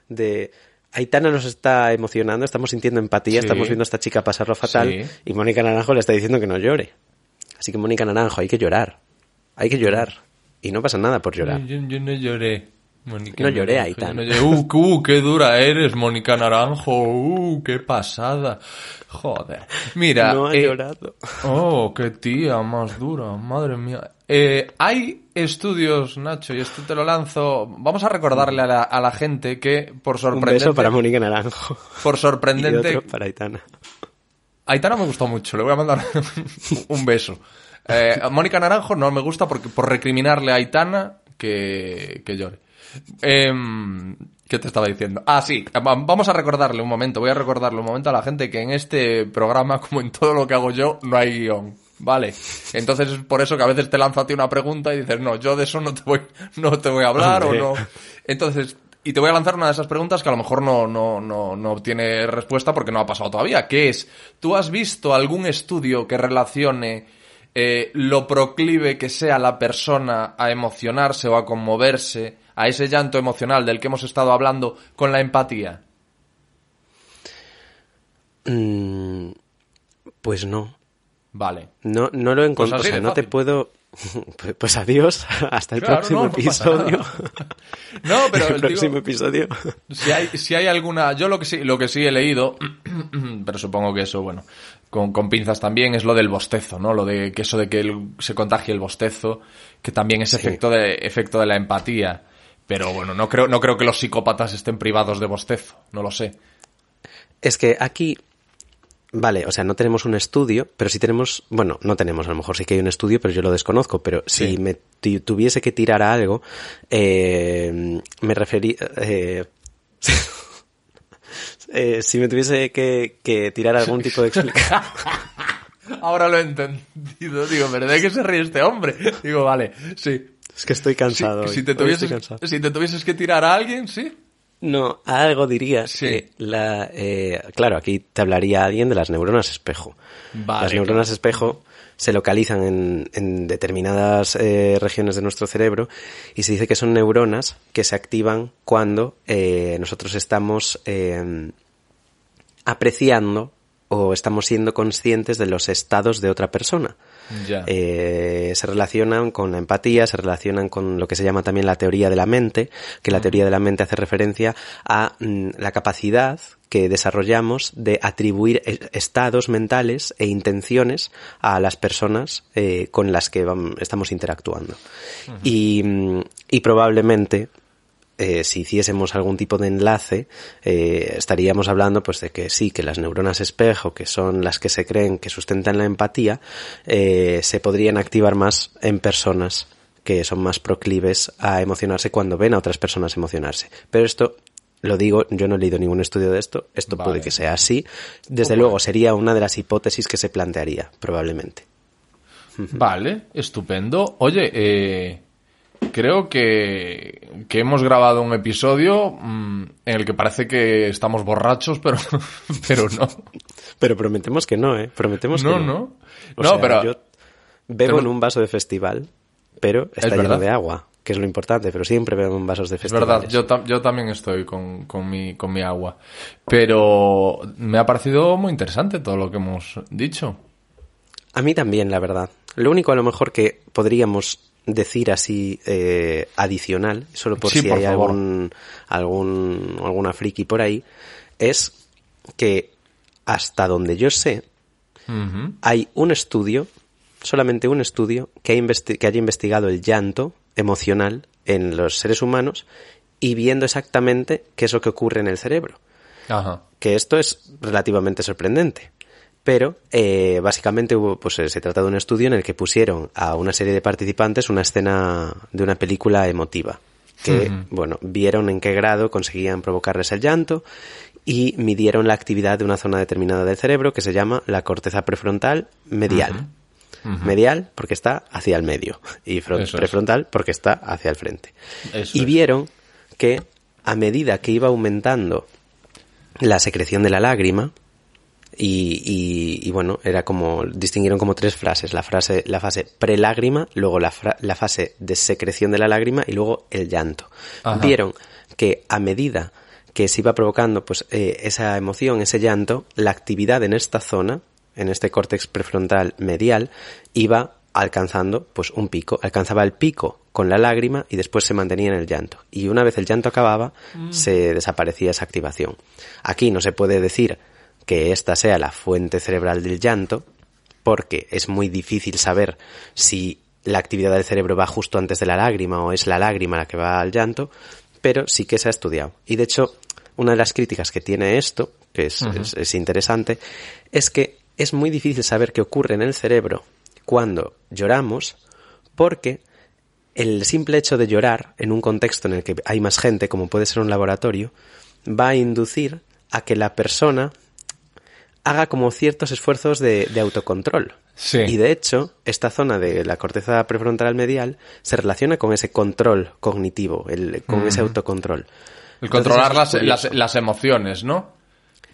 de Aitana nos está emocionando, estamos sintiendo empatía, Sí. estamos viendo a esta chica pasarlo fatal, Sí. y Mónica Naranjo le está diciendo que no llore. Así que Mónica Naranjo, hay que llorar, hay que llorar. Y no pasa nada por llorar. Yo, yo no lloré. Mónica No lloré, no lloré. Uh, uh, qué dura eres, Mónica Naranjo. Uh, qué pasada. Joder. Mira. no ha eh, llorado. Oh, qué tía más dura, madre mía. Eh, hay estudios, Nacho, y esto te lo lanzo. Vamos a recordarle a la, a la gente que, por Un sorprendente, beso para Mónica Naranjo. por Y sorprendente, otro para Aitana. Aitana me gustó mucho, le voy a mandar un beso. Eh, Mónica Naranjo no me gusta porque por recriminarle a Aitana que, que llore. Em, ¿Qué te estaba diciendo? Ah, sí, va- vamos a recordarle un momento, voy a recordarle un momento a la gente que en este programa, como en todo lo que hago yo, no hay guion. Vale, entonces es por eso que a veces te lanzo a ti una pregunta y dices, no, yo de eso no te voy, no te voy a hablar Hombre. o no. Entonces, y te voy a lanzar una de esas preguntas que a lo mejor no, no, no, no tiene respuesta porque no ha pasado todavía, que es, ¿tú has visto algún estudio que relacione eh, lo proclive que sea la persona a emocionarse o a conmoverse, a ese llanto emocional del que hemos estado hablando, con la empatía? Mm, pues no. Vale. No, no lo encuentro. así o sea, de no te puedo. Pues, pues adiós. Hasta el Claro, próximo no, no pasa episodio. No, pero el digo- próximo episodio. Si hay, si hay alguna, yo lo que sí, lo que sí he leído, pero supongo que eso, bueno, con, con pinzas también, es lo del bostezo, ¿no? Lo de que eso de que el- se contagie el bostezo, que también es efecto de, efecto de la empatía. Pero bueno, no creo, no creo que los psicópatas estén privados de bostezo, no lo sé. Es que aquí. Vale, o sea, no tenemos un estudio, pero sí tenemos. Bueno, no tenemos, a lo mejor sí que hay un estudio, pero yo lo desconozco. Pero Sí. si me tu- tuviese que tirar a algo, eh, me referí. Eh, eh, si me tuviese que, que tirar algún tipo de explicación. Ahora lo he entendido, digo, pero ¿de qué se ríe este hombre? Digo, vale, sí. Es que estoy cansado. si te tuvieses, estoy cansado. si te tuvieses que tirar a alguien, sí. No, algo dirías Sí. que la, eh, claro, aquí te hablaría alguien de las neuronas espejo. Vale, las neuronas espejo se localizan en, en determinadas eh, regiones de nuestro cerebro y se dice que son neuronas que se activan cuando eh, nosotros estamos eh, apreciando o estamos siendo conscientes de los estados de otra persona. Eh, se relacionan con la empatía, se relacionan con lo que se llama también la teoría de la mente, que la teoría de la mente hace referencia a mm, la capacidad que desarrollamos de atribuir estados mentales e intenciones a las personas eh, con las que estamos interactuando. y, mm, y probablemente eh, si hiciésemos algún tipo de enlace, eh, estaríamos hablando pues de que sí, que las neuronas espejo, que son las que se creen que sustentan la empatía, eh, se podrían activar más en personas que son más proclives a emocionarse cuando ven a otras personas emocionarse. Pero esto, lo digo, yo no he leído ningún estudio de esto, esto Vale. puede que sea así. Desde luego, sería una de las hipótesis que se plantearía, probablemente. Vale, estupendo. Oye, eh, creo que, que hemos grabado un episodio mm, en el que parece que estamos borrachos, pero, pero no. Pero prometemos que no, ¿eh? Prometemos No, que no. no. O No, sea, pero- Yo bebo en un vaso de festival, pero está lleno verdad. de agua, que es lo importante, pero siempre bebo en vasos de Es festival. verdad, yo, tam- yo también estoy con, con, mi, con mi agua. Pero me ha parecido muy interesante todo lo que hemos dicho. A mí también, la verdad. Lo único a lo mejor que podríamos decir así eh, adicional, solo por Sí, si por hay favor. algún, algún alguna friki por ahí, es que hasta donde yo sé, hay un estudio, solamente un estudio, que, ha investi- que haya investigado el llanto emocional en los seres humanos y viendo exactamente qué es lo que ocurre en el cerebro. Ajá. Que esto es relativamente sorprendente. Pero eh, básicamente hubo, pues, eh, se trata de un estudio en el que pusieron a una serie de participantes una escena de una película emotiva. Que, Ujú. bueno, vieron en qué grado conseguían provocarles el llanto y midieron la actividad de una zona determinada del cerebro que se llama la corteza prefrontal medial. Medial porque está hacia el medio y es. prefrontal porque está hacia el frente. Eso y es. vieron que a medida que iba aumentando la secreción de la lágrima, y, y- y, bueno, era como, distinguieron como tres frases, la frase, la fase prelágrima, luego la, fra- la fase de secreción de la lágrima y luego el llanto. Ajá. Vieron que a medida que se iba provocando pues eh, esa emoción, ese llanto, la actividad en esta zona, en este córtex prefrontal medial, iba alcanzando pues un pico, alcanzaba el pico con la lágrima y después se mantenía en el llanto. Y una vez el llanto acababa, se desaparecía esa activación. Aquí no se puede decir que esta sea la fuente cerebral del llanto, porque es muy difícil saber si la actividad del cerebro va justo antes de la lágrima o es la lágrima la que va al llanto, pero sí que se ha estudiado. Y de hecho, una de las críticas que tiene esto, que es, es- es interesante, es que es muy difícil saber qué ocurre en el cerebro cuando lloramos, porque el simple hecho de llorar en un contexto en el que hay más gente, como puede ser un laboratorio, va a inducir a que la persona haga como ciertos esfuerzos de, de autocontrol. Sí. Y de hecho, esta zona de la corteza prefrontal medial se relaciona con ese control cognitivo, el, con ese autocontrol. El controlar Entonces, las, las, las emociones, ¿no?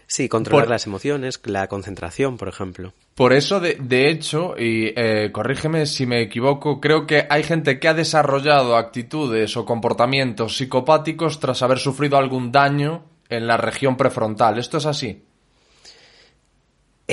Sí, controlar por- las emociones, la concentración, por ejemplo. Por eso, de, de hecho, y eh, corrígeme si me equivoco, creo que hay gente que ha desarrollado actitudes o comportamientos psicopáticos tras haber sufrido algún daño en la región prefrontal. ¿Esto es así?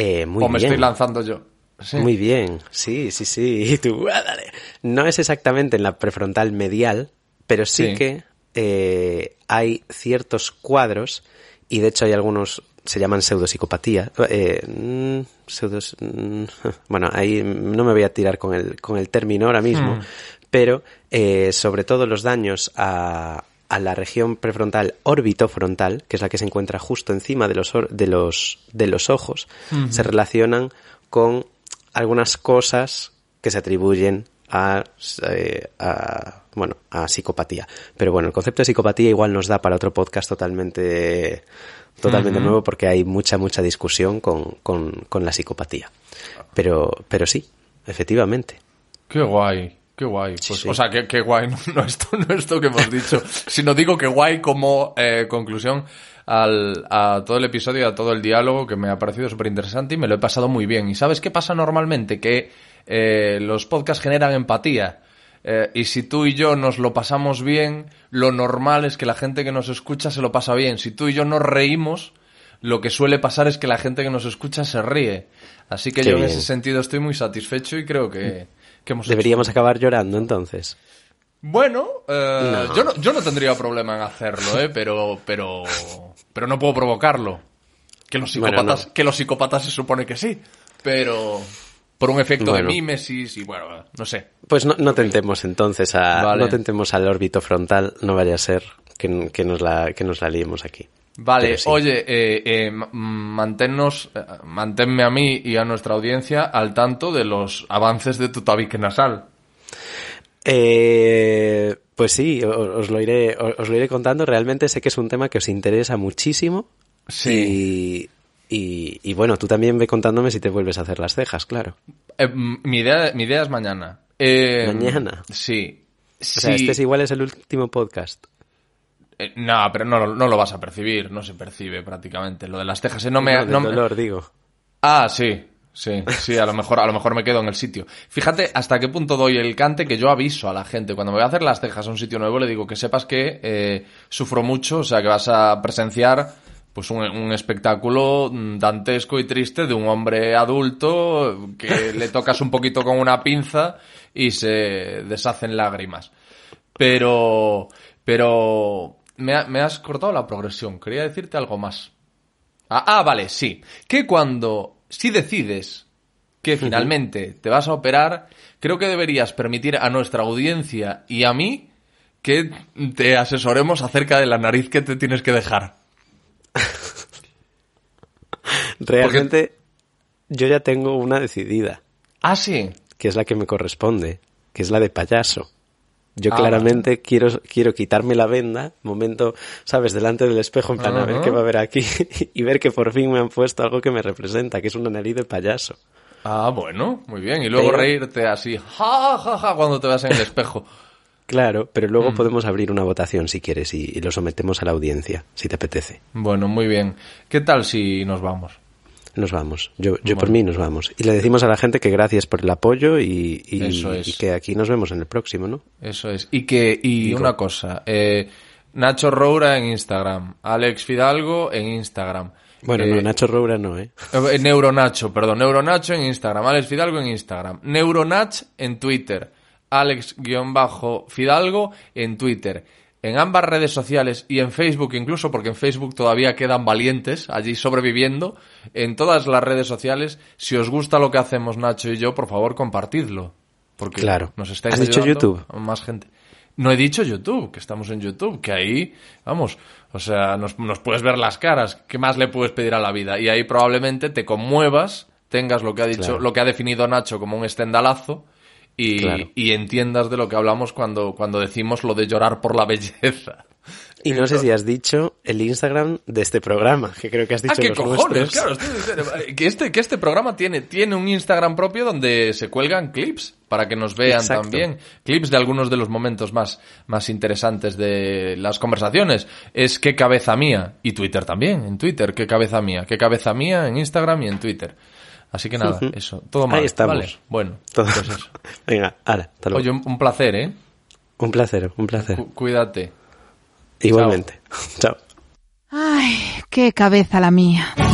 Eh, muy ¿O me estoy lanzando yo? Sí. Muy bien, sí, sí, sí. Y tú, ah, dale. No es exactamente en la prefrontal medial, pero sí, Sí. que eh, hay ciertos cuadros, y de hecho hay algunos, se llaman pseudopsicopatía. Eh, mm, pseudos, mm, bueno, ahí no me voy a tirar con el, con el término ahora mismo, Hmm. pero eh, sobre todo los daños a, a la región prefrontal orbitofrontal, que es la que se encuentra justo encima de los, de los, de los ojos, se relacionan con algunas cosas que se atribuyen a, eh, a, bueno, a psicopatía. Pero bueno, el concepto de psicopatía igual nos da para otro podcast totalmente, totalmente nuevo porque hay mucha, mucha discusión con, con, con la psicopatía. Pero, pero sí, efectivamente. Qué guay, qué guay. Pues, sí. O sea, qué, qué guay, no, no esto, no esto que hemos dicho, sino digo que guay como eh, conclusión al, a todo el episodio y a todo el diálogo que me ha parecido súper interesante y me lo he pasado muy bien. ¿Y sabes qué pasa normalmente? Que eh, los podcasts generan empatía. Eh, y si tú y yo nos lo pasamos bien, lo normal es que la gente que nos escucha se lo pasa bien. Si tú y yo nos reímos, lo que suele pasar es que la gente que nos escucha se ríe. Así que Qué yo en ese sentido estoy muy satisfecho y creo que, que hemos hecho Deberíamos acabar llorando entonces. bueno, eh, No. yo, no, yo no tendría problema en hacerlo, ¿eh? pero, pero, pero no puedo provocarlo. Que los Bueno, psicópatas, no. que los psicópatas se supone que sí, pero por un efecto Bueno. de mímesis y bueno, no sé. Pues no, no tentemos entonces a, Vale. no tentemos al órbito frontal, no vaya a ser que, que nos la, que nos la liemos aquí. Vale, sí. oye, eh, eh, manténnos, eh, manténme a mí y a nuestra audiencia al tanto de los avances de tu tabique nasal. Eh, pues sí, os lo iré, os lo iré contando. Realmente sé que es un tema que os interesa muchísimo. Sí. Y, y, y bueno, tú también ve contándome si te vuelves a hacer las cejas, claro. Mi, idea, mi idea es mañana. ¿Mañana? Sí. O sea, Sí. este es igual es el último podcast. Eh, no, pero no, no lo vas a percibir, no se percibe prácticamente. Lo de las cejas, eh, no me... No, del no me- dolor, digo. Ah, sí, sí, sí, a lo mejor, a lo mejor me quedo en el sitio. Fíjate hasta qué punto doy el cante que yo aviso a la gente. Cuando me voy a hacer las cejas a un sitio nuevo, le digo que sepas que eh, sufro mucho, o sea, que vas a presenciar pues un, un espectáculo mm, dantesco y triste de un hombre adulto que le tocas un poquito con una pinza y se deshacen lágrimas. Pero, pero me, ha- me has cortado la progresión. Quería decirte algo más. Ah, ah, vale, sí. Que cuando, si decides que finalmente te vas a operar, creo que deberías permitir a nuestra audiencia y a mí que te asesoremos acerca de la nariz que te tienes que dejar. Realmente, yo ya tengo una decidida, Ah, sí. que es la que me corresponde, que es la de payaso. Yo Ah, claramente quiero, quiero quitarme la venda, momento, sabes, delante del espejo, en plan, a ver qué va a haber aquí, y ver que por fin me han puesto algo que me representa, que es una nariz de payaso. Ah, bueno, muy bien. Y luego Pero- reírte así, ja, ja, ja, cuando te vas en el espejo. Claro, pero Mm. luego podemos abrir una votación si quieres y, y lo sometemos a la audiencia, si te apetece. Bueno, muy bien. ¿Qué tal si nos vamos? Nos vamos. Yo, yo por mí nos vamos. Y le decimos a la gente que gracias por el apoyo y, y- Eso es. y que aquí nos vemos en el próximo, ¿no? Eso es. Y que, y Digo. una cosa, eh, Nacho Roura en Instagram, Alex Fidalgo en Instagram. Bueno, Eh, no, Nacho Roura no, ¿eh? Eh, Neuronacho, perdón, Neuronacho en Instagram, Alex Fidalgo en Instagram, Neuronach en Twitter, Alex-Fidalgo en Twitter. En ambas redes sociales y en Facebook incluso, porque en Facebook todavía quedan valientes allí sobreviviendo, en todas las redes sociales, si os gusta lo que hacemos Nacho y yo, por favor compartidlo. Porque Claro. nos estáis ¿Has dicho YouTube? a más gente. No he dicho YouTube, que estamos en YouTube, que ahí, vamos, o sea, nos, nos puedes ver las caras. ¿Qué más le puedes pedir a la vida? Y ahí probablemente te conmuevas, tengas lo que ha dicho, Claro. lo que ha definido Nacho como un estendalazo y, Claro. y entiendas de lo que hablamos cuando, cuando decimos lo de llorar por la belleza. Y no sé si has dicho el Instagram de este programa, que creo que has dicho ah, qué los cojones, claro. Eh, Que este, que este programa tiene, tiene un Instagram propio donde se cuelgan clips para que nos vean Exacto. también. Clips de algunos de los momentos más, más interesantes de las conversaciones. Es qué cabeza mía. Y Twitter también, en Twitter, qué cabeza mía. Qué cabeza mía en Instagram y en Twitter. Así que nada, eso. Todo mal. Ahí estamos. Vale, bueno, Todo- pues eso. Venga, hala, hasta luego. Oye, un, un placer, ¿eh? Un placer, un placer. Cu- cuídate. Igualmente. Chao. Ay, qué cabeza la mía. Who's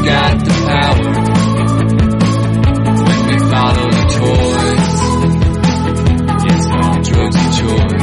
got the power? When we follow the toys, it's not drugs and choice.